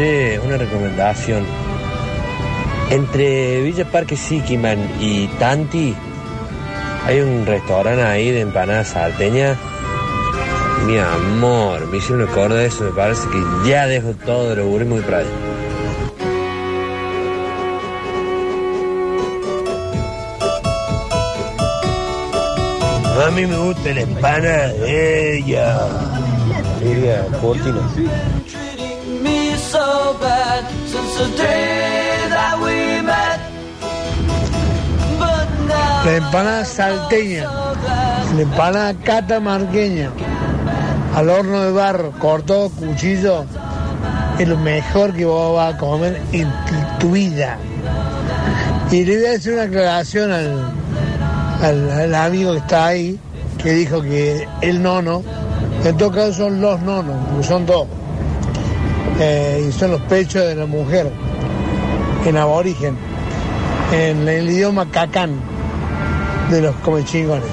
Che, una recomendación. Entre Villa Parque Siquiman y Tanti hay un restaurante ahí de empanadas salteñas. Mi amor, me hicieron acordar de eso, me parece que ya dejo todo de lo muy prado. A mí me gusta la empana de ella. Cortina. La empanada salteña, la empanada catamarqueña, al horno de barro, cortado cuchillo, es lo mejor que vos vas a comer en tu- tu vida. Y le voy a hacer una aclaración al, al, al amigo que está ahí, que dijo que el nono, en todo caso son los nonos, porque son dos, Eh, y son los pechos de la mujer, en aborigen, en el idioma cacán de los comechingones.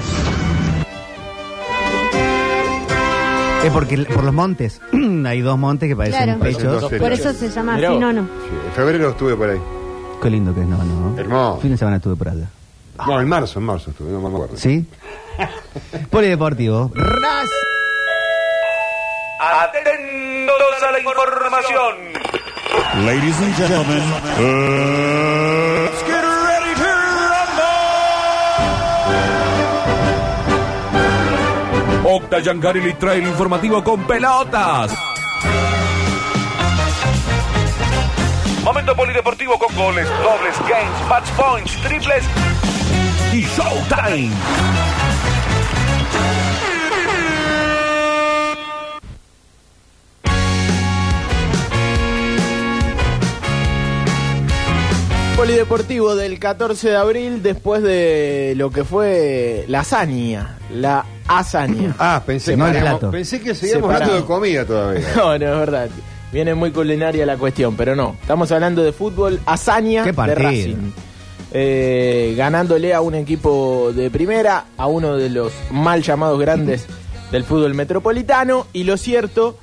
Es porque por los montes. Hay dos montes que parecen Claro. pechos. Por eso se llama Mirá así, vos. no, no. Sí, en febrero estuve por ahí. Qué lindo que es, no, no. Hermoso. Fin de semana estuve por allá. No, en marzo, en marzo estuve, no me acuerdo. ¿Sí? Polideportivo. Ras. Atentos la información. Ladies and gentlemen, let's get ready to rumble. Octa Yangarili trae el informativo con pelotas. Momento polideportivo con goles, dobles, games, match points, triples y showtime. Polideportivo del 14 de abril después de lo que fue la hazaña, la hazaña. Ah, pensé, No plato. pensé que seguíamos hablando de comida todavía. No, no es verdad. Viene muy culinaria la cuestión, pero no. Estamos hablando de fútbol, hazaña Qué de. Racing. Eh, ganándole a un equipo de primera, a uno de los mal llamados grandes del fútbol metropolitano. Y lo cierto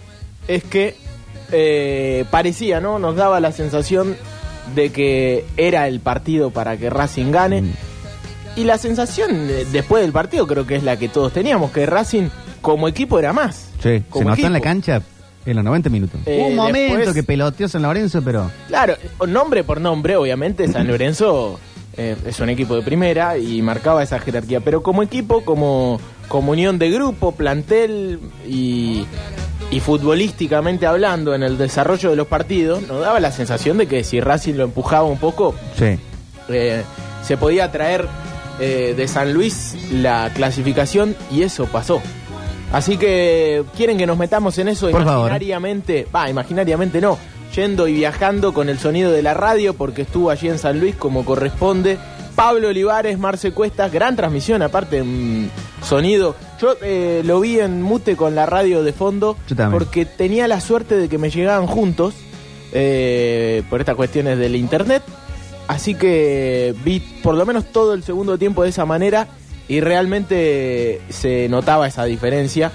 es que eh, parecía, ¿no? Nos daba la sensación de que era el partido para que Racing gane. Mm. Y la sensación después del partido creo que es la que todos teníamos, que Racing como equipo era más. Sí, se notó en la cancha en los 90 minutos. Eh, Hubo un momento después- que peloteó San Lorenzo, pero. Claro, nombre por nombre, obviamente, San Lorenzo eh, es un equipo de primera y marcaba esa jerarquía. Pero como equipo, como, como unión de grupo, plantel y, y futbolísticamente hablando en el desarrollo de los partidos, nos daba la sensación de que si Racing lo empujaba un poco, Sí. eh, se podía traer eh, de San Luis la clasificación y eso pasó. Así que quieren que nos metamos en eso Por favor. imaginariamente, va, imaginariamente no, yendo y viajando con el sonido de la radio porque estuvo allí en San Luis como corresponde. Pablo Olivares, Marce Cuestas, gran transmisión, aparte sonido. Yo eh, lo vi en mute con la radio de fondo Yo también. porque tenía la suerte de que me llegaban juntos eh, por estas cuestiones del internet. Así que vi por lo menos todo el segundo tiempo de esa manera y realmente se notaba esa diferencia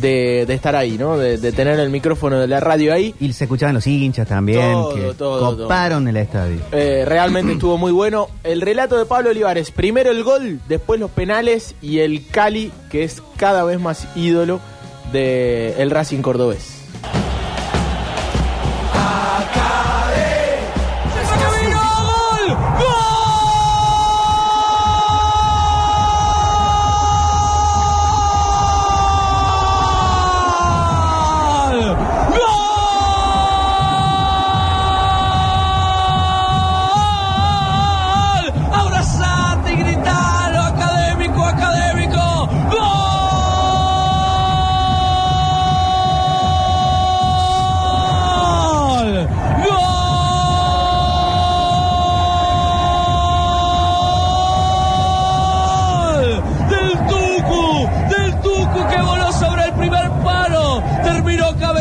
de, de estar ahí, ¿no? De, de tener el micrófono de la radio ahí. Y se escuchaban los hinchas también, Todo, que todo, coparon el estadio. Eh, realmente estuvo muy bueno. El relato de Pablo Olivares, primero el gol, después los penales y el Cali, que es cada vez más ídolo del el Racing Cordobés.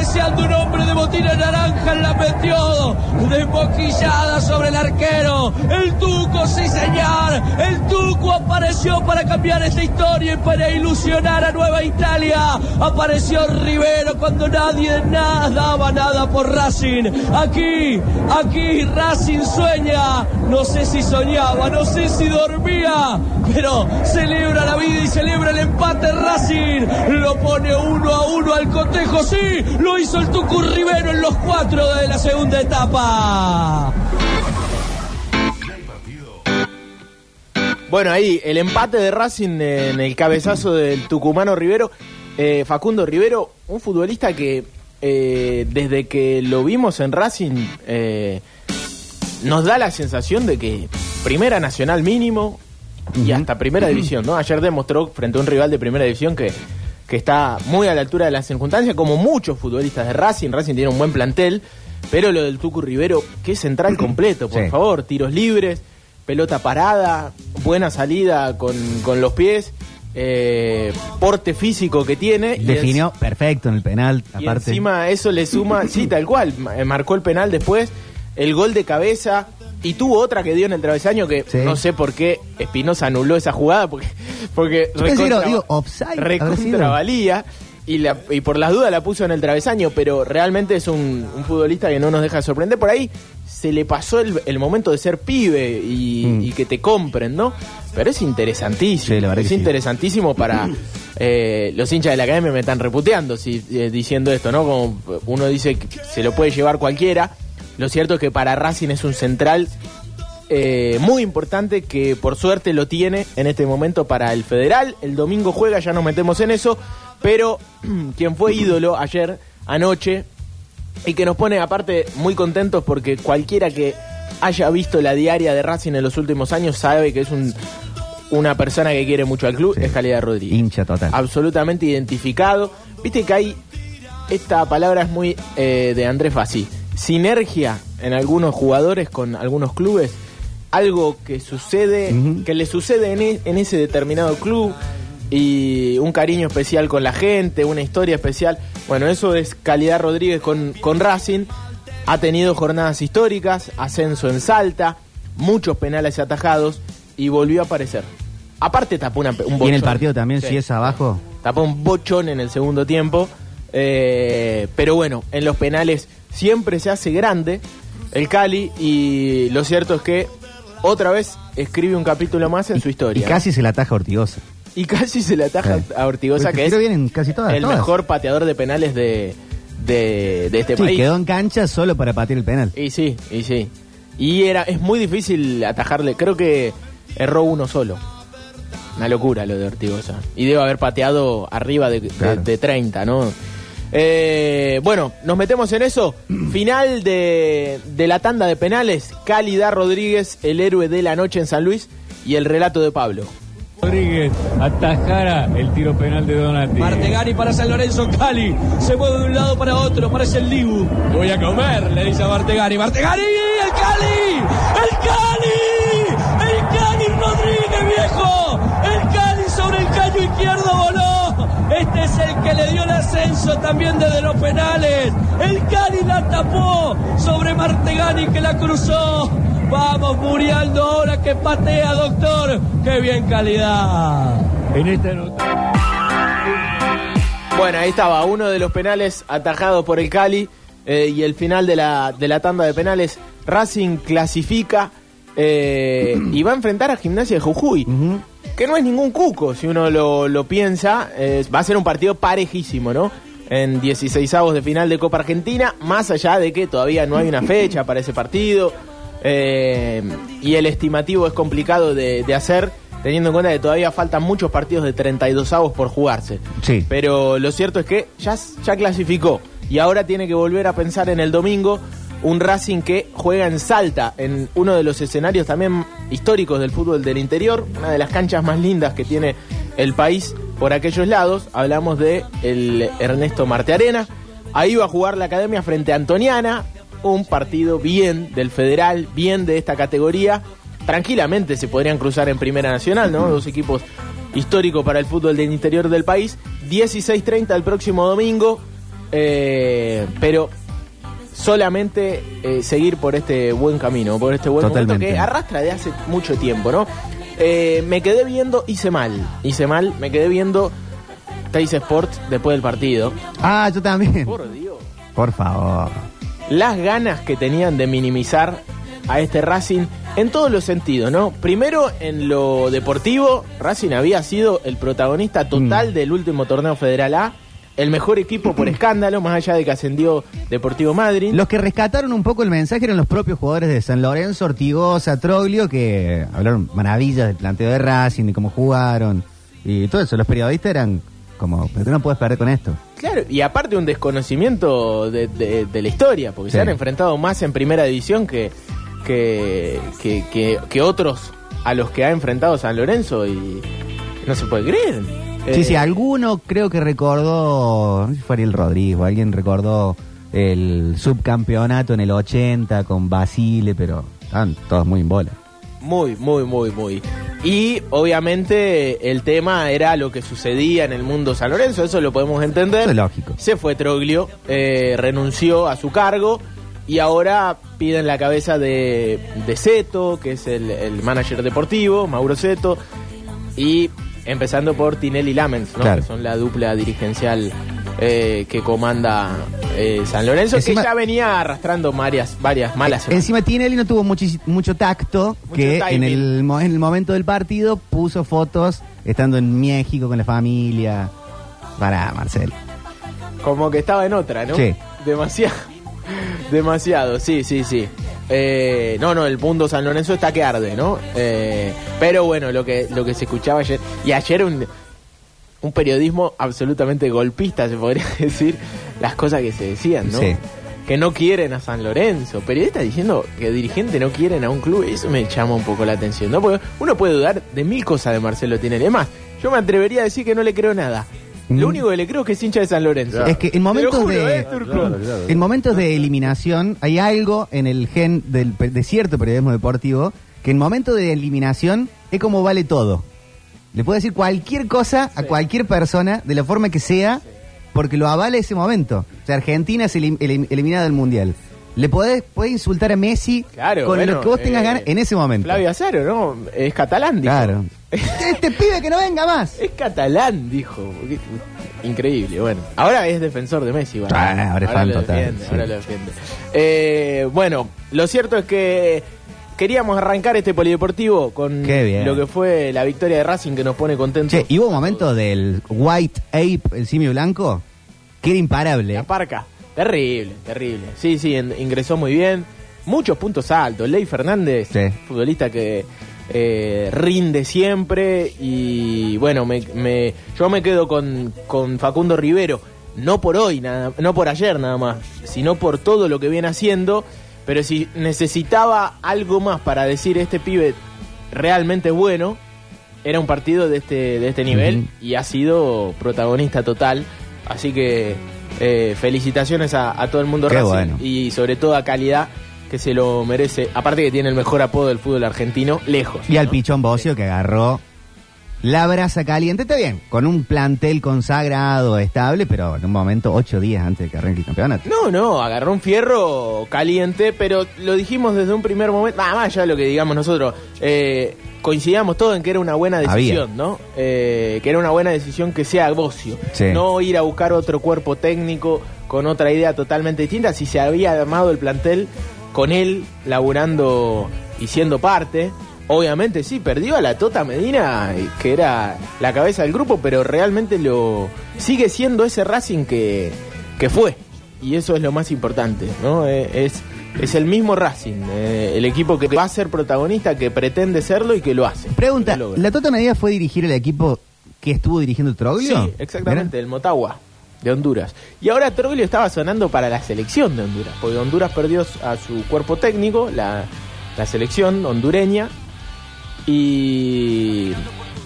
Terminó cabeceando un hombre de botina naranja la metió de boquillada sobre el arquero. El Tuco, sí señor. El Tuco apareció para cambiar esta historia y para ilusionar a Nueva Italia. Apareció Rivero cuando nadie nada daba nada por Racing. Aquí, aquí Racing sueña. No sé si soñaba, no sé si dormía, pero celebra la vida y celebra el empate Racing. Lo pone uno a uno al cotejo, sí. Lo hizo el Tucu Rivero en los cuatro de la segunda etapa. Bueno, ahí el empate de Racing en el cabezazo del tucumano Rivero. Eh, Facundo Rivero, un futbolista que eh, desde que lo vimos en Racing eh, nos da la sensación de que primera nacional mínimo y hasta primera división, ¿no? Ayer demostró frente a un rival de primera división que, que está muy a la altura de las circunstancias, como muchos futbolistas de Racing. Racing tiene un buen plantel, pero lo del Tucu Rivero, que es central completo, por Sí. favor, tiros libres, pelota parada, buena salida con, con los pies, eh, porte físico que tiene. y Definió perfecto en el penal, y aparte. encima eso le suma, sí, tal cual, eh, marcó el penal después, el gol de cabeza y tuvo otra que dio en el travesaño que Sí. no sé por qué Espinosa anuló esa jugada porque porque recontra- digo, offside, recontravalía y, la- y por las dudas la puso en el travesaño, pero realmente es un, un futbolista que no nos deja de sorprender. Por ahí se le pasó el, el momento de ser pibe y, Mm. y que te compren, ¿no? Pero es interesantísimo. Sí, la verdad es sí. interesantísimo para eh, los hinchas de la academia me están reputeando si, eh, diciendo esto, ¿no? Como uno dice que se lo puede llevar cualquiera. Lo cierto es que para Racing es un central eh, muy importante que por suerte lo tiene en este momento para el federal. El domingo juega, ya nos metemos en eso, pero quien fue ídolo ayer, anoche, y que nos pone aparte muy contentos porque cualquiera que haya visto la diaria de Racing en los últimos años sabe que es un, una persona que quiere mucho al club, Sí. es Calidad Rodríguez. Hincha total. Absolutamente identificado. Viste que hay, esta palabra es muy eh, de Andrés Fassi, sinergia en algunos jugadores con algunos clubes, algo que sucede, que le sucede en, e- en ese determinado club y un cariño especial con la gente, una historia especial. Bueno, eso es Calidad Rodríguez con, con Racing. Ha tenido jornadas históricas, ascenso en Salta, muchos penales atajados y volvió a aparecer. Aparte tapó una, un Y en el bochón. partido también, Sí. si es abajo. Tapó un bochón en el segundo tiempo. Eh, pero bueno, en los penales siempre se hace grande el Cali y lo cierto es que otra vez escribe un capítulo más en su Y historia. casi se la ataja Ortigosa. Y casi se le ataja Sí. a Ortigosa, Porque que es tiro bien en casi todas, el todas. mejor pateador de penales de, de, de este Sí, país. quedó en cancha solo para patear el penal. Y sí, y sí. Y era, es muy difícil atajarle. Creo que erró uno solo. Una locura lo de Ortigosa. Y debe haber pateado arriba de, de- Claro. de 30, ¿no? Eh, bueno, nos metemos en eso. Final de, de la tanda de penales. Cálida Rodríguez, el héroe de la noche en San Luis. Y el relato de Pablo. Rodríguez atajara el tiro penal de Donati. Martegani para San Lorenzo Cali. Se mueve de un lado para otro. Parece el Dibu. Voy a comer, le dice a Martegani. Martegani, el Cali. El Cali. El Cali Rodríguez, viejo. El Cali sobre el caño izquierdo voló. Este es el que le dio el ascenso también desde los penales. El Cali la tapó sobre Martegani que la cruzó. Vamos muriendo ahora que patea, doctor. Qué bien calidad. En esta nota. Bueno, ahí estaba, uno de los penales atajados por el Cali eh, y el final de la, de la tanda de penales. Racing clasifica eh, y va a enfrentar a Gimnasia de Jujuy. Que no es ningún cuco, si uno lo, lo piensa. eh, va a ser un partido parejísimo, ¿no? En 16 avos de final de Copa Argentina, más allá de que todavía no hay una fecha para ese partido eh, y el estimativo es complicado de, de hacer, teniendo en cuenta que todavía faltan muchos partidos de 32 avos por jugarse. Sí. Pero lo cierto es que ya, ya clasificó y ahora tiene que volver a pensar en el domingo un Racing que juega en Salta, en uno de los escenarios también históricos del fútbol del interior, una de las canchas más lindas que tiene el país por aquellos lados. Hablamos de el Ernesto Marte Arena. Ahí va a jugar la academia frente a Antoniana, un partido bien del federal, bien de esta categoría. Tranquilamente se podrían cruzar en Primera Nacional, ¿no? Dos equipos históricos para el fútbol del interior del país. 16.30 el próximo domingo. Eh, pero solamente eh, seguir por este buen camino, por este buen momento Totalmente. que arrastra de hace mucho tiempo, ¿no? Eh, me quedé viendo, hice mal, hice mal, me quedé viendo Teis Sports después del partido. Ah, yo también. Por Dios. Por favor. Las ganas que tenían de minimizar a este Racing en todos los sentidos, ¿no? Primero, en lo deportivo, Racing había sido el protagonista Mm. total del último torneo Federal A, el mejor equipo por escándalo, más allá de que ascendió Deportivo Madrid. Los que rescataron un poco el mensaje eran los propios jugadores de San Lorenzo, Ortigosa, Troglio, que hablaron maravillas del planteo de Racing, de cómo jugaron y todo eso. Los periodistas eran como, pero tú no puedes perder con esto. Claro, y aparte un desconocimiento de, de- de la historia, porque se han enfrentado más en primera división que, que, que, que- que otros a los que ha enfrentado San Lorenzo y no se puede creer. Sí, Eh, sí, alguno creo que recordó, no sé si fue Ariel Rodríguez, o alguien recordó el subcampeonato en el 80 con Basile, pero estaban todos muy en bola. Muy, muy, muy, muy. Y obviamente el tema era lo que sucedía en el mundo San Lorenzo, eso lo podemos entender. Eso es lógico. Se fue Troglio, eh, renunció a su cargo y ahora piden la cabeza de, de Seto, que es el, el manager deportivo, Mauro Seto, y empezando por Tinelli Lamens, ¿no? Claro. que son la dupla dirigencial eh, que comanda eh, San Lorenzo, Encima- que ya venía arrastrando varias, varias malas semanas. Encima Tinelli no tuvo mucho tacto, Mucho que en el, en el momento del partido puso fotos estando en México con la familia. Para Marcel. Como que estaba en otra, ¿no? Sí. Demasiado. Demasiado, sí, sí, sí. Eh, no, no, el mundo San Lorenzo está que arde, ¿no? Eh, pero bueno, lo que, lo que se escuchaba ayer. Y ayer un, un periodismo absolutamente golpista, se podría decir, las cosas que se decían, ¿no? Sí. Que no quieren a San Lorenzo. Periodistas diciendo que dirigentes no quieren a un club. Eso me llama un poco la atención, ¿no? Porque uno puede dudar de mil cosas de Marcelo Tinelli. Es más, yo me atrevería a decir que no le creo nada. Lo Mm. único que le creo es que es hincha de San Lorenzo. Es que en momentos juro, de ¿eh, Turco? Claro, claro. en momentos de eliminación hay algo en el gen del, pe- de cierto periodismo deportivo que en momentos de eliminación es como vale todo. Le puede decir cualquier cosa a cualquier persona de la forma que sea porque lo avala ese momento. O sea, Argentina es elim- elim- eliminada del mundial. Le podés, podés insultar a Messi Claro, con bueno, lo que vos tengas eh, ganas en ese momento. Flavio Acero, ¿no? Es catalán, dijo. Claro. Este pibe que no venga más. Es catalán, dijo. Increíble, bueno. Ahora es defensor de Messi, bueno. Ah, ahora es fan lo total, defiende, sí. ahora lo defiende. Eh, bueno, lo cierto es que queríamos arrancar este polideportivo con lo que fue la victoria de Racing que nos pone contentos. Che, y hubo un momento del White Ape, el simio blanco, que era imparable. La parca. Terrible, terrible. Sí, sí, ingresó muy bien. Muchos puntos altos. Ley Fernández, Sí. futbolista que eh, rinde siempre. Y bueno, me, me- yo me quedo con, con Facundo Rivero. No por hoy, nada, no por ayer nada más, sino por todo lo que viene haciendo. Pero si necesitaba algo más para decir este pibe realmente es bueno, era un partido de este, de este nivel y ha sido protagonista total. Así que eh, felicitaciones a, a todo el mundo Racing bueno. y sobre todo a Calidad que se lo merece. Aparte que tiene el mejor apodo del fútbol argentino, lejos. Y al. Pichón Bocio que agarró la brasa caliente. Está bien, con un plantel consagrado, estable, pero en un momento, ocho días antes de que arranque el campeonato. No, no, agarró un fierro caliente, pero lo dijimos desde un primer momento, nada más ya lo que digamos nosotros, eh, coincidíamos todos en que era una buena decisión, ¿no? Eh, que era una buena decisión que sea Bocio, Sí. no ir a buscar otro cuerpo técnico con otra idea totalmente distinta, si se había armado el plantel con él laburando y siendo parte. Obviamente sí, perdió a la Tota Medina, eh, que era la cabeza del grupo, pero realmente lo sigue siendo ese Racing que, que fue. Y eso es lo más importante, ¿no? Eh, Es, es el mismo Racing, eh, el equipo que va a ser protagonista, que pretende serlo y que lo hace. Pregunta, lo. ¿la Tota Medida fue dirigir el equipo que estuvo dirigiendo Troglio? Sí, exactamente, el Motagua de Honduras. Y ahora Troglio estaba sonando para la selección de Honduras, porque Honduras perdió a su cuerpo técnico, la, la selección hondureña. Y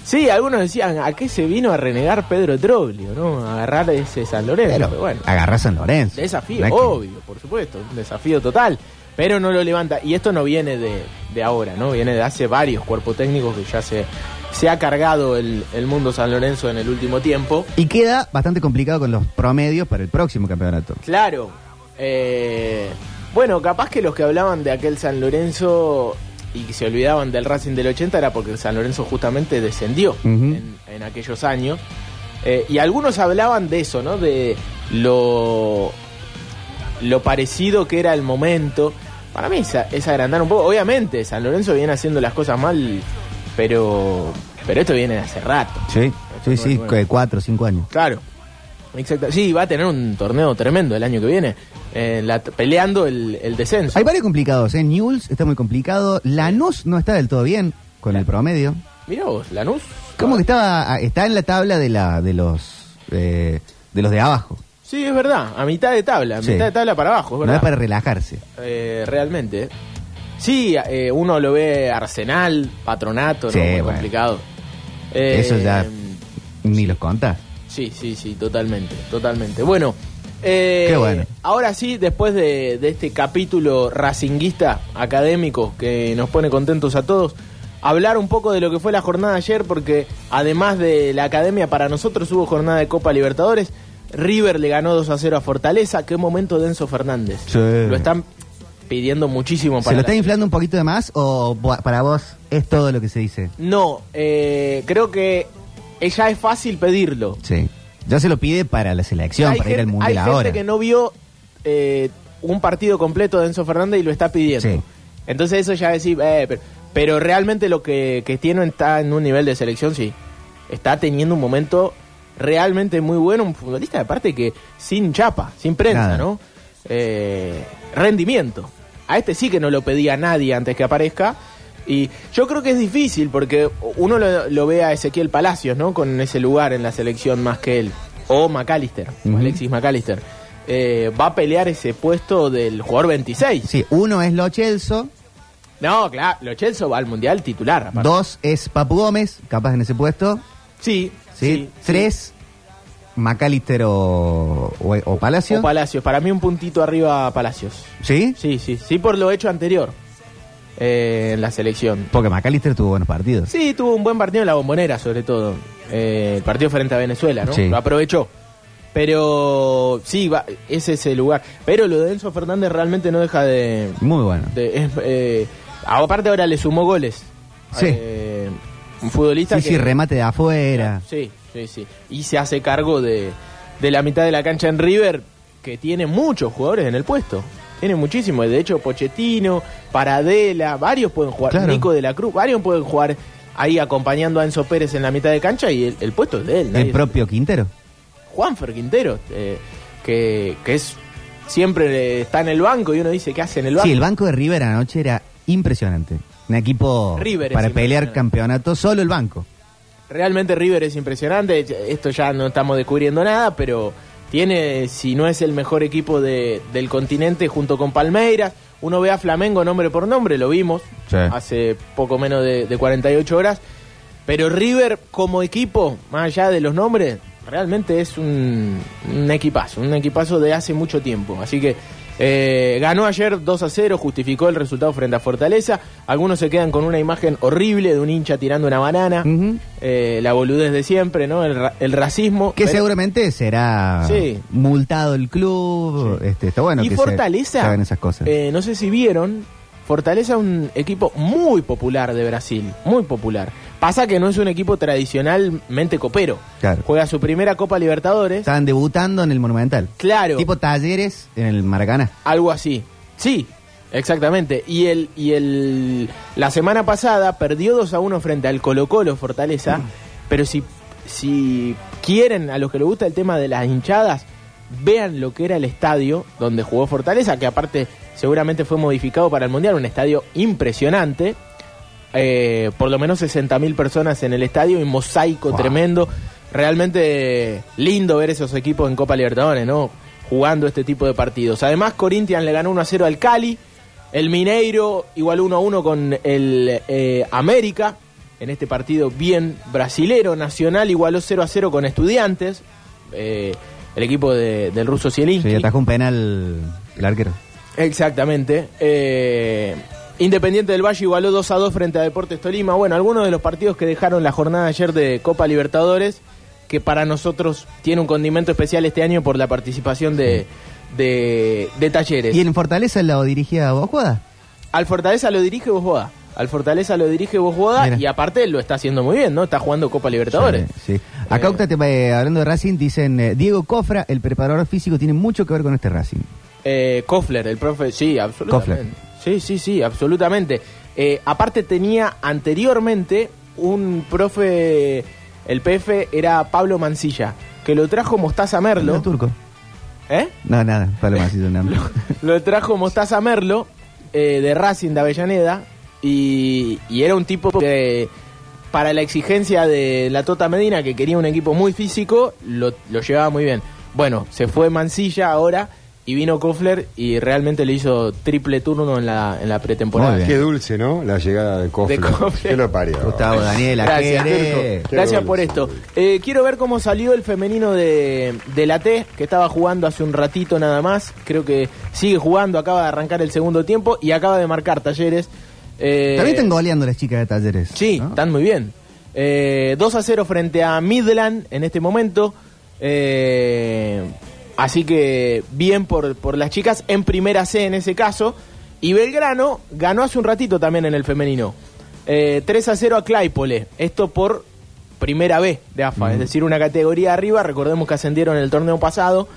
sí, algunos decían, ¿a qué se vino a renegar Pedro Troglio? ¿no? A agarrar ese San Lorenzo. Pero, Pero bueno, agarrá San Lorenzo. desafío, No es que- obvio, por supuesto, un desafío total. Pero no lo levanta. Y esto no viene de, de ahora, ¿no? Viene de hace varios cuerpos técnicos que ya se, se ha cargado el, el mundo San Lorenzo en el último tiempo. Y queda bastante complicado con los promedios para el próximo campeonato. Claro, Eh, bueno, capaz que los que hablaban de aquel San Lorenzo y que se olvidaban del Racing del 80 era porque el San Lorenzo justamente descendió en, en aquellos años. Eh, y algunos hablaban de eso, ¿no? De lo, lo parecido que era el momento. Para mí es agrandar un poco. Obviamente, San Lorenzo viene haciendo las cosas mal, pero, pero esto viene de hace rato. Sí, sí, sí, Bueno, que cuatro o cinco años. Claro. Exacto. Sí, va a tener un torneo tremendo el año que viene, eh, la- peleando el, el descenso. Hay varios complicados, ¿eh? Newell's está muy complicado. Lanús no está del todo bien con el promedio. Mirá vos, Lanús. Como que estaba, está en la tabla de la de los eh, de los de abajo. Sí, es verdad, a mitad de tabla, a Sí. mitad de tabla para abajo, es No verdad. es para relajarse. Eh, realmente. Sí, eh, uno lo ve Arsenal, Patronato, ¿no? Sí, Muy bueno. complicado. Eh, Eso ya ni los contás. Sí, sí, sí, totalmente, totalmente. Bueno, eh, Qué bueno. ahora sí, después de, de este capítulo racinguista académico que nos pone contentos a todos, hablar un poco de lo que fue la jornada ayer, porque además de la academia, para nosotros hubo jornada de Copa Libertadores. River le ganó 2 a 0 a Fortaleza. Qué momento de Enzo Fernández. Sí. Lo están pidiendo muchísimo ¿Se para lo la- está inflando un poquito de más o para vos es todo lo que se dice? No, eh, creo que ya es fácil pedirlo. Sí. Ya se lo pide para la selección, hay para ir al gente, mundial hay gente ahora. que no vio eh, un partido completo de Enzo Fernández y lo está pidiendo. Sí. Entonces eso ya decir, eh, pero, pero realmente lo que, que tiene está en un nivel de selección, sí. Está teniendo un momento realmente muy bueno, un futbolista aparte que sin chapa, sin prensa, Nada. ¿no? Eh, rendimiento. A este sí que no lo pedía nadie antes que aparezca. Y yo creo que es difícil porque uno lo, lo ve a Ezequiel Palacios, ¿no? Con ese lugar en la selección más que él. O McAllister, Ujú. Alexis McAllister. Eh, va a pelear ese puesto del jugador 26. Sí, uno es Lo Chelso, No, claro, Lo Chelsea va al mundial titular. aparte. dos es Papu Gómez, capaz en ese puesto. Sí, Sí, sí. tres McAllister o, o, o Palacio. O Palacios. Para mí un puntito arriba a Palacios. ¿Sí? Sí, sí, sí, por lo hecho anterior eh, en la selección. Porque McAllister tuvo buenos partidos. Sí, tuvo un buen partido en la bombonera, sobre todo. Eh, el partido frente a Venezuela, ¿no? Sí. Lo aprovechó. Pero sí, va, ese es el lugar. Pero lo de Enzo Fernández realmente no deja de. Muy bueno. de- eh, aparte, ahora le sumó goles. Sí. Eh, un futbolista Sí, que. sí, remate de afuera. Sí, sí, sí. Y se hace cargo de, de la mitad de la cancha en River, que tiene muchos jugadores en el puesto. Tiene muchísimos. De hecho, Pochettino, Paradela, varios pueden jugar. Claro. Nico de la Cruz, varios pueden jugar ahí acompañando a Enzo Pérez en la mitad de cancha y el, el puesto es de él. El propio Quintero. Juanfer Quintero, eh, que, que es siempre está en el banco y uno dice, ¿qué hace en el banco? Sí, el banco de River anoche era impresionante. Un equipo River para pelear campeonato, solo el banco. Realmente River es impresionante. Esto ya no estamos descubriendo nada, pero tiene, si no es el mejor equipo de- del continente, junto con Palmeiras. Uno ve a Flamengo nombre por nombre, lo vimos Sí. hace poco menos de, de 48 horas. Pero River como equipo, más allá de los nombres, realmente es un, un equipazo, un equipazo de hace mucho tiempo. Así que eh, ganó ayer 2 a 0, justificó el resultado frente a Fortaleza. Algunos se quedan con una imagen horrible de un hincha tirando una banana. Eh, la boludez de siempre, ¿no? El, ra- el racismo. Que Pero- seguramente será Sí. multado el club. Este, está bueno y que Fortaleza, se hagan esas cosas. eh, no sé si vieron, Fortaleza es un equipo muy popular de Brasil, muy popular. Pasa que no es un equipo tradicionalmente copero. Claro. Juega su primera Copa Libertadores, Estaban debutando en el Monumental. claro, Tipo talleres en el Maracaná. algo así. Sí, exactamente. Y el y el la semana pasada perdió 2 a 1 frente al Colo Colo Fortaleza, pero si si quieren a los que les gusta el tema de las hinchadas, vean lo que era el estadio donde jugó Fortaleza, que aparte seguramente fue modificado para el Mundial, un estadio impresionante. Eh, por lo menos 60.000 personas en el estadio, un mosaico Wow. tremendo. Realmente lindo ver esos equipos en Copa Libertadores, ¿no? Jugando este tipo de partidos. Además, Corinthians le ganó 1 a 0 al Cali. El Mineiro igual 1 a 1 con el eh, América. En este partido bien brasilero. Nacional igualó 0 a 0 con Estudiantes. Eh, el equipo de- del ruso Zielinski. Sí, atajó un penal el arquero. Exactamente. Eh, Independiente del Valle igualó 2 a 2 frente a Deportes Tolima. Bueno, algunos de los partidos que dejaron la jornada ayer de Copa Libertadores, que para nosotros tiene un condimento especial este año por la participación de, de, de Talleres. ¿Y en Fortaleza lo dirigía Bosjuada? Al Fortaleza lo dirige Bosboda. Al Fortaleza lo dirige Bosboda Mira. y aparte lo está haciendo muy bien, ¿no? Está jugando Copa Libertadores. Sí. sí. Acá, Eh. Te- eh, hablando de Racing, dicen, eh, Diego Cofra, el preparador físico, tiene mucho que ver con este Racing. Eh, Kofler, el profe, sí, absolutamente. Sí, sí, sí, absolutamente. Eh, aparte tenía anteriormente un profe, el PF era Pablo Mancilla, que lo trajo Mostaza Merlo. ¿No, turco? ¿Eh? No, nada, Pablo Macito, nada. Lo trajo Mostaza Merlo eh, de Racing de Avellaneda y, y era un tipo que para la exigencia de la Tota Medina, que quería un equipo muy físico, lo, lo llevaba muy bien. Bueno, se fue Mancilla ahora y vino Kofler y realmente le hizo triple turno en la, en la pretemporada. Qué dulce, ¿no? La llegada de Kofler. De Kofler. ¿Qué lo parió? Gustavo, Daniela, Gracias, ¿qué Gracias por esto. Eh, quiero ver cómo salió el femenino de, de la T, que estaba jugando hace un ratito nada más. Creo que sigue jugando, acaba de arrancar el segundo tiempo y acaba de marcar talleres. Eh, También están goleando las chicas de talleres. Sí, ¿no? están muy bien. Eh, 2 a 0 frente a Midland en este momento. Eh, así que bien por, por las chicas en primera C en ese caso. Y Belgrano ganó hace un ratito también en el femenino. Eh, 3 a 0 a Claypole. Esto por primera B de AFA, es decir, una categoría arriba. Recordemos que ascendieron en el torneo pasado,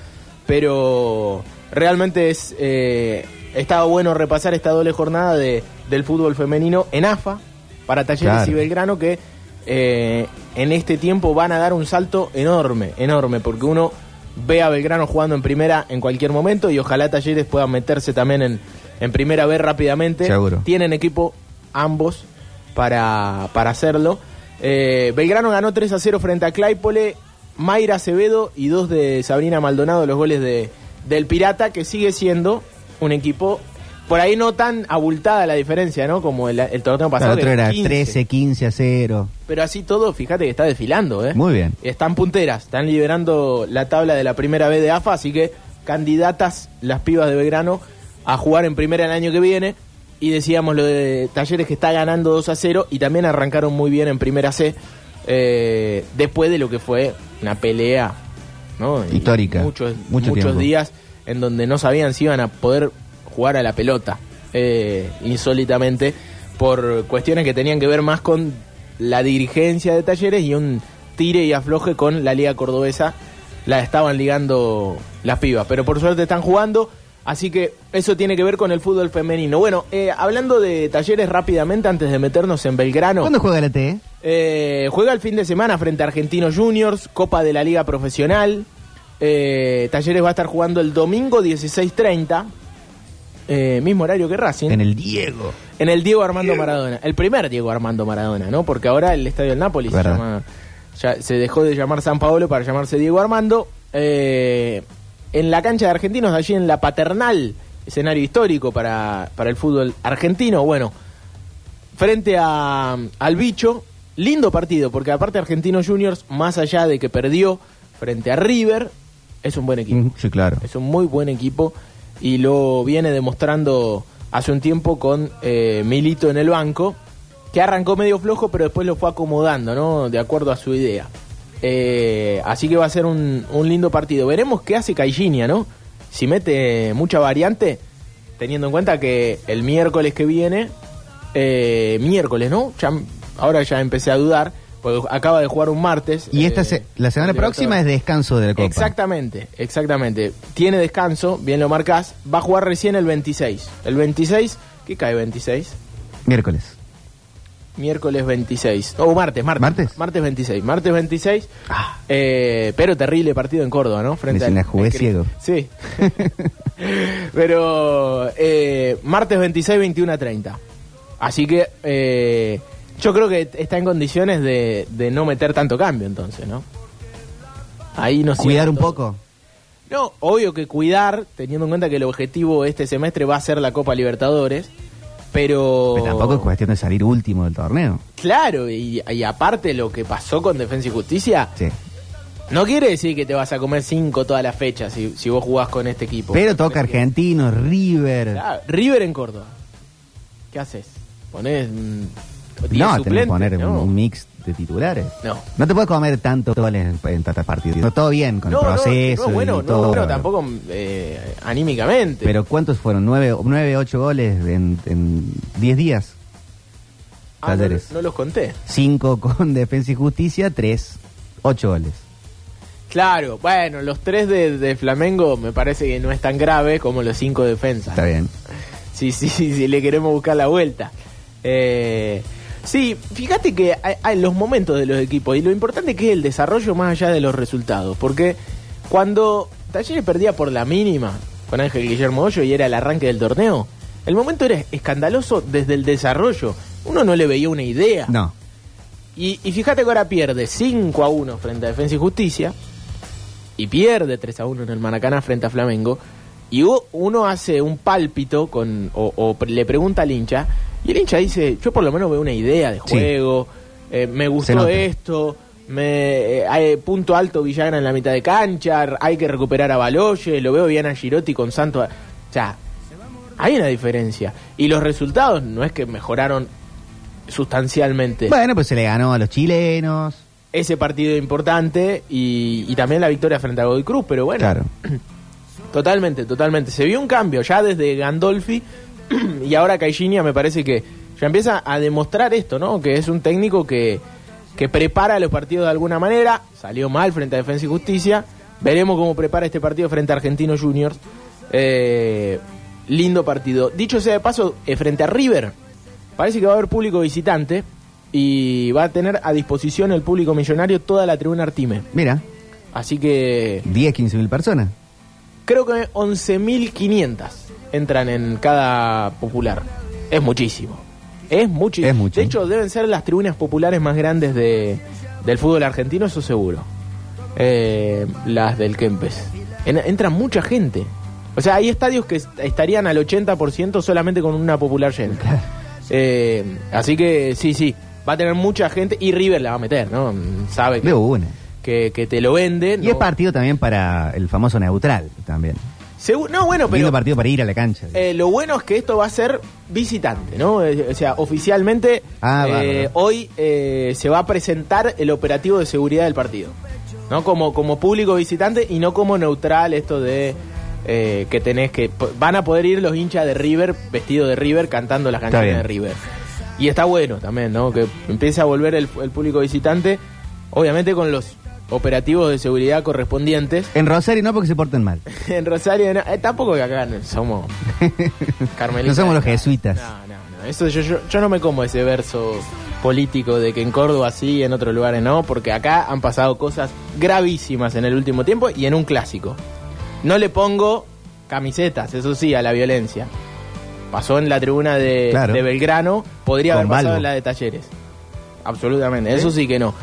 pero realmente es eh, estaba bueno repasar esta doble jornada de, del fútbol femenino en AFA para Talleres Claro. y Belgrano que eh, en este tiempo van a dar un salto enorme, enorme, porque uno ve a Belgrano jugando en primera en cualquier momento y ojalá Talleres puedan meterse también en, en primera B rápidamente. Seguro. Tienen equipo ambos para, para hacerlo. Eh, Belgrano ganó 3 a 0 frente a Claypole, Mayra Acevedo y dos de Sabrina Maldonado, los goles de, del Pirata, que sigue siendo un equipo por ahí no tan abultada la diferencia, ¿no? Como el, el torneo El pasado. otro que era 15. 13, 15 a 0. Pero así todo, fíjate que está desfilando, ¿eh? Muy bien. Están punteras, están liberando la tabla de la primera vez de AFA, así que candidatas las pibas de Belgrano a jugar en primera el año que viene. Y decíamos lo de Talleres que está ganando 2 a 0 y también arrancaron muy bien en primera C eh, después de lo que fue una pelea ¿no? Y Histórica. Muchos, Mucho muchos tiempo. días en donde no sabían si iban a poder jugar a la pelota, eh, insólitamente, por cuestiones que tenían que ver más con la dirigencia de talleres y un tire y afloje con la liga cordobesa. La estaban ligando las pibas, pero por suerte están jugando. Así que eso tiene que ver con el fútbol femenino. Bueno, eh, hablando de talleres rápidamente, antes de meternos en Belgrano. ¿Cuándo juega la T? Eh, juega el fin de semana frente a Argentinos Juniors, Copa de la Liga Profesional. Eh, Talleres va a estar jugando el domingo 16.30, eh, mismo horario que Racing. En el Diego. En el Diego Armando Maradona. El primer Diego Armando Maradona, ¿no? Porque ahora el estadio del Nápoles se, llama- ya se dejó de llamar San Paolo para llamarse Diego Armando. Eh, en la cancha de Argentinos, allí en la Paternal, escenario histórico para, para el fútbol argentino. Bueno, frente a, al bicho, lindo partido, porque aparte Argentinos Juniors, más allá de que perdió frente a River, es un buen equipo. Mm, Sí, claro. Es un muy buen equipo y lo viene demostrando hace un tiempo con eh, Milito en el banco, que arrancó medio flojo, pero después lo fue acomodando, ¿no? De acuerdo a su idea. Eh, así que va a ser un, un lindo partido. Veremos qué hace Caixinha, ¿no? Si mete mucha variante, teniendo en cuenta que el miércoles que viene, eh, miércoles, ¿no? Ya, ahora ya empecé a dudar, porque acaba de jugar un martes. Y esta eh, se- la semana próxima es descanso de la Copa. Exactamente, exactamente. Tiene descanso, bien lo marcás. Va a jugar recién el 26. El 26, ¿qué cae 26? Miércoles. Miércoles 26. O martes, martes. ¿Martes? Martes 26. Martes 26. eh, pero terrible partido en Córdoba, ¿no? Frente al- la jugué ciego. Sí. pero eh, martes 26, 21 a 30. Así que eh, yo creo que está en condiciones de, de no meter tanto cambio entonces, ¿no? Ahí no Cuidar un poco. No, obvio que cuidar, teniendo en cuenta que el objetivo este semestre va a ser la Copa Libertadores, pero... Pero tampoco es cuestión de salir último del torneo. Claro, y, y aparte lo que pasó con Defensa y Justicia, Sí. no quiere decir que te vas a comer cinco todas las fechas si, si vos jugás con este equipo. Pero toca Argentino, River. Claro, River en Córdoba. ¿Qué haces? Ponés... mm, No, tenés que poner ¿no? un, mix de titulares. No. No te puedes comer tantos goles en, en tantos partidos. No, todo bien con No, el no, proceso. no, bueno, y no, todo. bueno, tampoco eh, anímicamente. Pero ¿cuántos fueron? ¿Nueve, nueve ocho goles en, en diez días? Ah, no, Talleres. no los conté. Cinco con Defensa y Justicia, tres, ocho goles. Claro, bueno, los tres de, de Flamengo me parece que no es tan grave como los cinco de defensa. Está bien. Sí, sí, sí, sí, le queremos buscar la vuelta. Eh, sí, fíjate que hay, hay los momentos de los equipos y lo importante que es el desarrollo más allá de los resultados. Porque cuando Talleres perdía por la mínima con Ángel Guillermo Hoyo y era el arranque del torneo, el momento era escandaloso desde el desarrollo. Uno no le veía una idea. No. Y, y fíjate que ahora pierde 5 a 1 frente a Defensa y Justicia y pierde 3 a 1 en el Maracaná frente a Flamengo. Y uno hace un pálpito con, o, le pregunta al hincha y el hincha dice, yo por lo menos veo una idea de Sí. juego, eh, me gustó esto, me, eh, hay punto alto Villagra en la mitad de cancha, hay que recuperar a Baloye, lo veo bien a Girotti con Santos. O sea, hay una diferencia. Y los resultados no es que mejoraron sustancialmente Bueno, pues se le ganó a los chilenos. ese partido importante y, y también la victoria frente a Godoy Cruz, pero bueno, Claro. totalmente, totalmente. Se vio un cambio ya desde Gandolfi y ahora Caixinha me parece que ya empieza a demostrar esto, ¿no? Que es un técnico que, que prepara los partidos de alguna manera, salió mal frente a Defensa y Justicia, veremos cómo prepara este partido frente a Argentinos Juniors. Eh, lindo partido. Dicho sea de paso, eh, frente a River, parece que va a haber público visitante y va a tener a disposición el público millonario toda la tribuna Artime. Mira, Así que 10, 15 mil personas. Creo que 11.500 entran en cada popular. Es muchísimo. Es muchísimo. Es mucho. De hecho, deben ser las tribunas populares más grandes de, del fútbol argentino, eso seguro. Eh, las del Kempes. En- entra mucha gente. O sea, hay estadios que est- estarían al 80% solamente con una popular llena. Eh, así que sí, sí, va a tener mucha gente y River la va a meter, ¿no? Sabe que, De una. Que, que te lo vende. Y ¿no? es partido también para el famoso neutral también. Segu- no, bueno, pero partido para ir a la cancha. eh, lo bueno es que esto va a ser visitante, ¿no? Eh, O sea, oficialmente Ah, eh, hoy se va a presentar el operativo de seguridad del partido, ¿no? Como, como público visitante y no como neutral esto de eh, que tenés que... Van a poder ir los hinchas de River vestidos de River cantando las canciones de River. Y está bueno también, ¿no? Que empiece a volver el, el público visitante, obviamente con los operativos de seguridad correspondientes. En Rosario no porque se porten mal. En Rosario, no, eh, tampoco que acá no- somos carmelitas. No somos los jesuitas. No, no, no. Eso yo, yo, yo no me como ese verso político de que en Córdoba sí, en otros lugares no, porque acá han pasado cosas gravísimas en el último tiempo y en un clásico. No le pongo camisetas, eso sí, a la violencia. Pasó en la tribuna de, Claro. de Belgrano, podría Con haber pasado Balbo. en la de Talleres. Absolutamente, eso sí que no.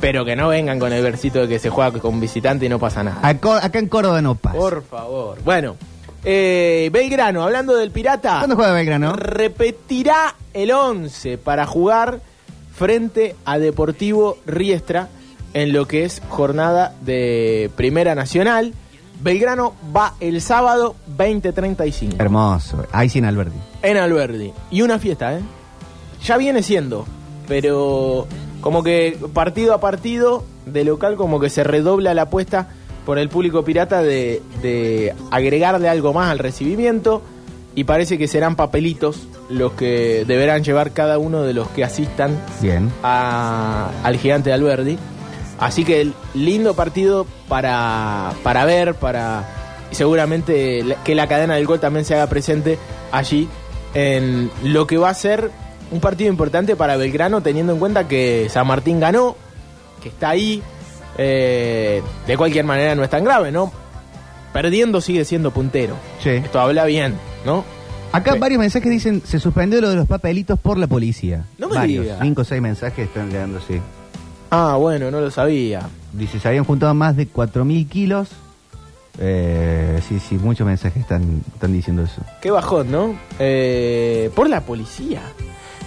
Pero que no vengan con el versito de que se juega con visitante y no pasa nada. Acá, acá en Córdoba no pasa. Por favor. Bueno, eh, Belgrano, hablando del Pirata. ¿Cuándo juega Belgrano? Repetirá el 11 para jugar frente a Deportivo Riestra en lo que es jornada de Primera Nacional. Belgrano va el sábado 20:35 Hermoso. Ahí sí en Alberti. en Alberdi. Y una fiesta, ¿eh? Ya viene siendo, pero como que partido a partido de local como que se redobla la apuesta por el público pirata de, de agregarle algo más al recibimiento y parece que serán papelitos los que deberán llevar cada uno de los que asistan Bien. a- al gigante de Alberdi. Así que lindo partido para, para ver, para y seguramente que la cadena del gol también se haga presente allí en lo que va a ser un partido importante para Belgrano, teniendo en cuenta que San Martín ganó, que está ahí. eh, de cualquier manera no es tan grave, ¿no? Perdiendo sigue siendo puntero. Sí. Esto habla bien, ¿no? Acá Sí. varios mensajes dicen, se suspendió lo de los papelitos por la policía. No me varios. digas. Cinco o seis mensajes están llegando, sí. Ah, bueno, no lo sabía. Dice, se habían juntado más de 4.000 kilos. Eh, sí, sí, muchos mensajes están, están diciendo eso. Qué bajón, ¿no? Eh, por la policía.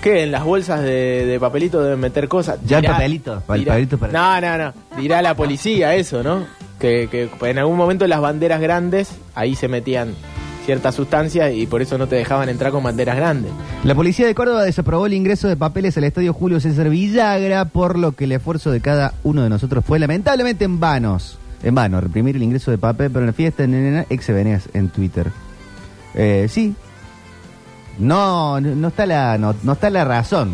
¿Qué? ¿En las bolsas de, de papelito deben meter cosas? Ya el papelito, pa- el papelito para- No, no, no. Dirá la policía eso, ¿no? Que, que en algún momento las banderas grandes, ahí se metían ciertas sustancias y por eso no te dejaban entrar con banderas grandes. La policía de Córdoba desaprobó el ingreso de papeles al estadio Julio César Villagra, por lo que el esfuerzo de cada uno de nosotros fue lamentablemente en vanos. En vano, reprimir el ingreso de papel para la fiesta en ex en Twitter. Eh, sí. No, no está la, no, no está la razón.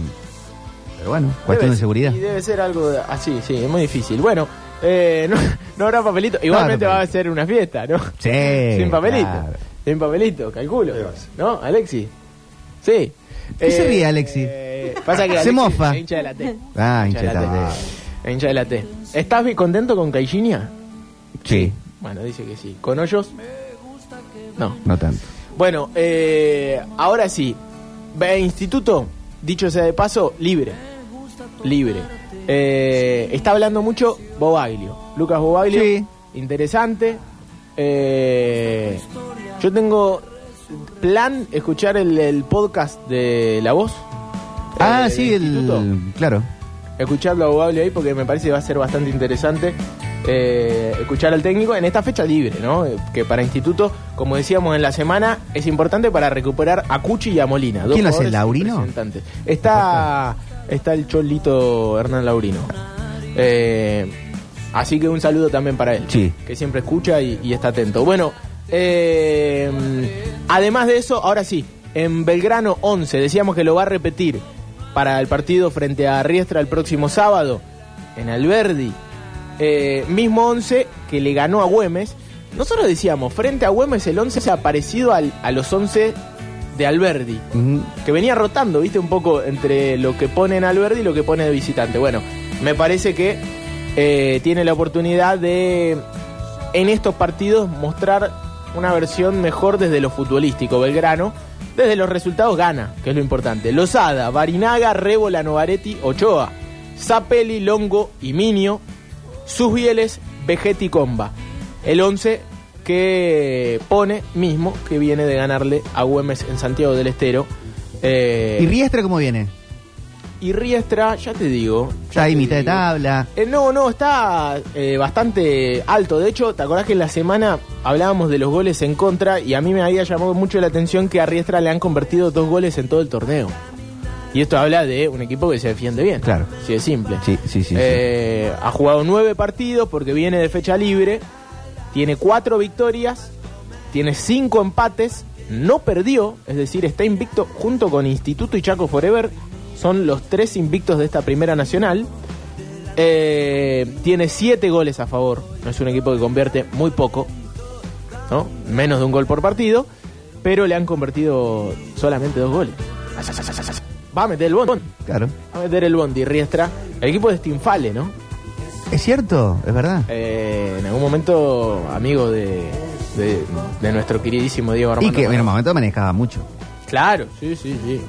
Pero bueno, cuestión Debe- de seguridad. Y debe ser algo de- así, sí, es muy difícil. Bueno, eh, no, no habrá papelito. Igualmente Claro, va a ser una fiesta, ¿no? Sí, Sin papelito. claro. Sin papelito, calculo. ¿No, Alexi? Sí. ¿Qué se ríe, Alexi? eh, Pasa que Se Alexi mofa. es hincha de la T. Ah, hincha de la T. Hincha de la T. ¿Estás bien contento con Caixinha? Sí, Bueno, dice que sí. ¿Con Hoyos? No. no tanto. Bueno, eh, ahora sí. Instituto, dicho sea de paso, libre. Libre. Eh, está hablando mucho Bobaglio. Lucas Bobaglio. Sí. Interesante. Eh, yo tengo plan escuchar el, el podcast de La Voz. Ah, eh, sí, Instituto. el... Claro. Escucharlo a Bobaglio ahí porque me parece que va a ser bastante interesante eh, escuchar al técnico en esta fecha libre, ¿no? Eh, Que para Instituto, como decíamos en la semana, es importante para recuperar a Cuchi y a Molina. dos ¿Quién lo hace, jugadores Laurino? Está, está el cholito Hernán Laurino. Eh, así que un saludo también para él, Sí. que siempre escucha y, y está atento. Bueno, eh, además de eso, ahora sí, en Belgrano 11, decíamos que lo va a repetir para el partido frente a Riestra el próximo sábado, en Alberdi. Eh, mismo 11 que le ganó a Güemes. Nosotros decíamos, frente a Güemes el 11 se ha parecido al- a los 11 de Alberdi que venía rotando, viste, un poco entre lo que pone en Alberdi y lo que pone de visitante. Bueno, me parece que eh, tiene la oportunidad de, en estos partidos, mostrar una versión mejor desde lo futbolístico. Belgrano, desde los resultados, gana, que es lo importante. Lozada, Barinaga, Rébola, Novaretti, Ochoa, Zapelli, Longo y Minio, sus bieles, Vegetti, Comba. El 11 que pone mismo, que viene de ganarle a Güemes en Santiago del Estero. Eh, ¿Y Riestra cómo viene? y Riestra, ya te digo. ya Está ahí mitad de tabla. Eh, no, no, está eh, bastante alto. De hecho, ¿te acordás que en la semana hablábamos de los goles en contra? Y a mí me había llamado mucho la atención que a Riestra le han convertido dos goles en todo el torneo. Y esto habla de un equipo que se defiende bien. Claro. Sí, es simple. Sí, sí, sí. sí. Eh, Ha jugado nueve partidos porque viene de fecha libre. Tiene cuatro victorias. Tiene cinco empates. No perdió. Es decir, está invicto junto con Instituto y Chaco Forever. Son los tres invictos de esta primera nacional. Eh, tiene siete goles a favor. No es un equipo que convierte muy poco. ¿no? Menos de un gol por partido. Pero le han convertido solamente dos goles. Va a meter el bondi. Claro. Va a meter el bondi, Riestra. El equipo de Stinfale, ¿no? Es cierto, es verdad. Eh, en algún momento, amigo de, de, de nuestro queridísimo Diego Y Armando. que en el momento manejaba mucho. Claro, sí, sí, sí.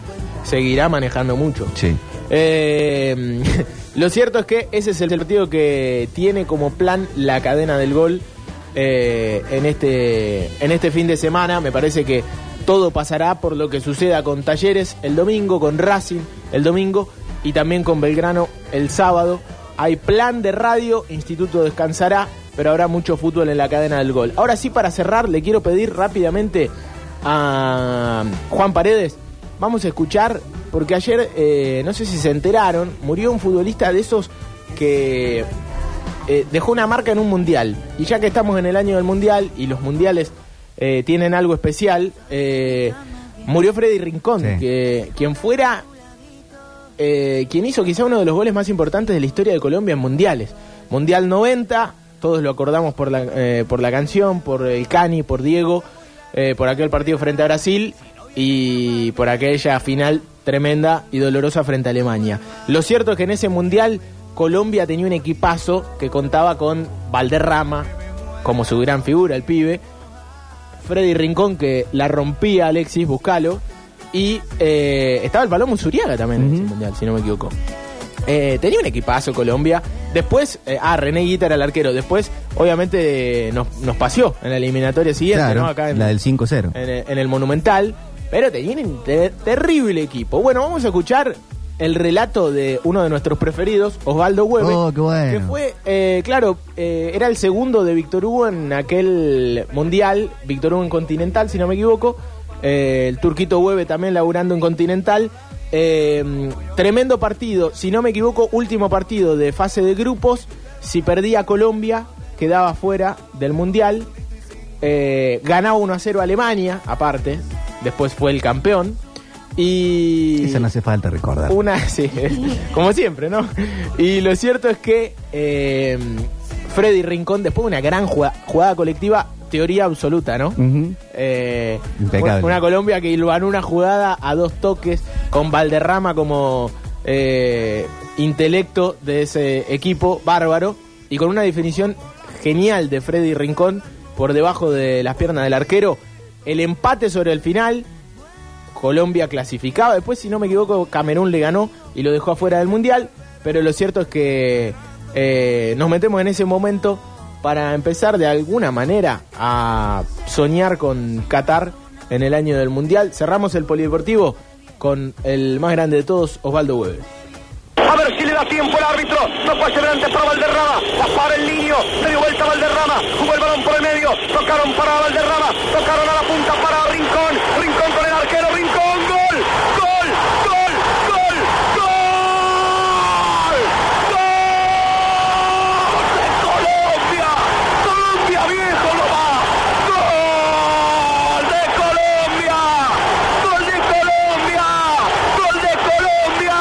Seguirá manejando mucho. Sí. Eh, lo cierto es que ese es el partido que tiene como plan la cadena del gol eh, en, este, en este fin de semana. Me parece que todo pasará por lo que suceda con Talleres el domingo, con Racing el domingo y también con Belgrano el sábado. Hay plan de radio, Instituto descansará, pero habrá mucho fútbol en la cadena del gol. Ahora sí, para cerrar, le quiero pedir rápidamente a Juan Paredes. Vamos a escuchar, porque ayer, eh, no sé si se enteraron, murió un futbolista de esos que eh, dejó una marca en un mundial. Y ya que estamos en el año del mundial y los mundiales eh, tienen algo especial, eh, murió Freddy Rincón, Sí. que quien fuera eh, quien hizo quizá uno de los goles más importantes de la historia de Colombia en mundiales. Mundial 90, todos lo acordamos por la, por la canción, por el Cani, por Diego, por aquel partido frente a Brasil y por aquella final tremenda y dolorosa frente a Alemania. Lo cierto es que en ese mundial Colombia tenía un equipazo que contaba con Valderrama como su gran figura, el pibe, Freddy Rincón que la rompía Alexis, buscalo. Y eh, estaba el Palomo Zuriaga también en ese mundial, si no me equivoco. Eh, tenía un equipazo Colombia. Después, eh, ah, René Guita era el arquero. Después, obviamente, nos, nos paseó en la eliminatoria siguiente, Claro, ¿no? Acá en, la del 5-0. en el, en el Monumental. Pero tenía un te- terrible equipo. Bueno, vamos a escuchar el relato de uno de nuestros preferidos, Osvaldo Hueve. Oh, qué bueno. Que fue, eh, claro, eh, era el segundo de Víctor Hugo en aquel mundial, Víctor Hugo en Continental, si no me equivoco. Eh, el Turquito Hueve también laburando en Continental. Eh, tremendo partido, si no me equivoco, último partido de fase de grupos. Si perdía Colombia, quedaba fuera del mundial. Eh, ganaba 1 a 0 Alemania, aparte. Después fue el campeón. Y. Eso no hace falta recordar. Una, sí, es- como siempre, ¿no? Y lo cierto es que eh, Freddy Rincón, después de una gran jugada, jugada colectiva, teoría absoluta, ¿no? Eh, Impecable. Una, una Colombia que ganó una jugada a dos toques, con Valderrama como eh, intelecto de ese equipo bárbaro, y con una definición genial de Freddy Rincón por debajo de las piernas del arquero. El empate sobre el final, Colombia clasificaba. Después, si no me equivoco, Camerún le ganó y lo dejó afuera del Mundial. Pero lo cierto es que eh, nos metemos en ese momento para empezar de alguna manera a soñar con Qatar en el año del Mundial. Cerramos el polideportivo con el más grande de todos, Osvaldo Hueve. A ver si le da tiempo el árbitro. No ser delante para Valderrama. La para el niño. Se dio vuelta Valderrama. Jugó el balón por el medio. Tocaron para Valderrama. Tocaron a la punta para Rincón. Rincón. Gol. Gol. Gol. Gol. Gol. Gol. De Colombia. Colombia viejo no va. Gol de Colombia. Gol de Colombia. Gol de Colombia.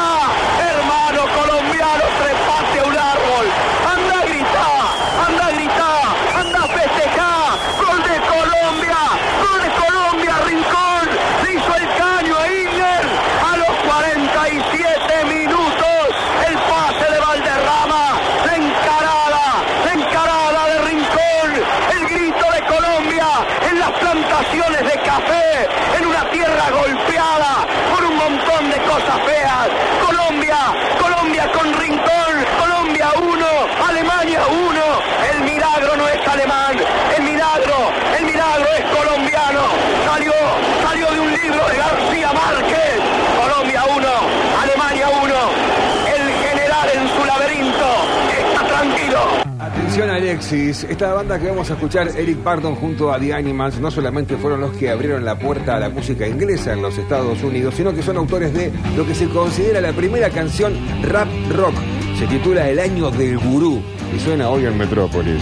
Hermano colombiano, trepate a un árbol. Anda a gritar. Anda a gritar. Anda a festejar. Gol de Colombia. Gol de Colombia. Rincón. Le hizo el caño a Igner. A los 47 minutos. El pase de Valderrama. La encarada. La encarada de Rincón. El grito de Colombia. En las plantaciones de café. En una tierra golpeada. Por un montón de cosas feas. Colombia. Colombia con Rincón. Colombia 1. Alemania 1. El milagro no es alemán. El milagro. El milagro es colombiano. Salió. Salió de un libro de García Márquez. Colombia 1. Alemania 1. El general en su laberinto. Está tranquilo. Atención Alexis, esta banda que vamos a escuchar, Eric Parton junto a The Animals, no solamente fueron los que abrieron la puerta a la música inglesa en los Estados Unidos, sino que son autores de lo que se considera la primera canción rap rock. Se titula El año del gurú y suena hoy en Metrópolis.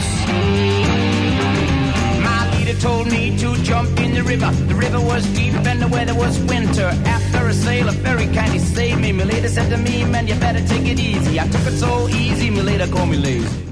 Told me to jump in the river. The river was deep and the weather was winter. After a sail, a very kindly saved me. My lady said to me, man, you better take it easy. I took it so easy, my lady called me lazy.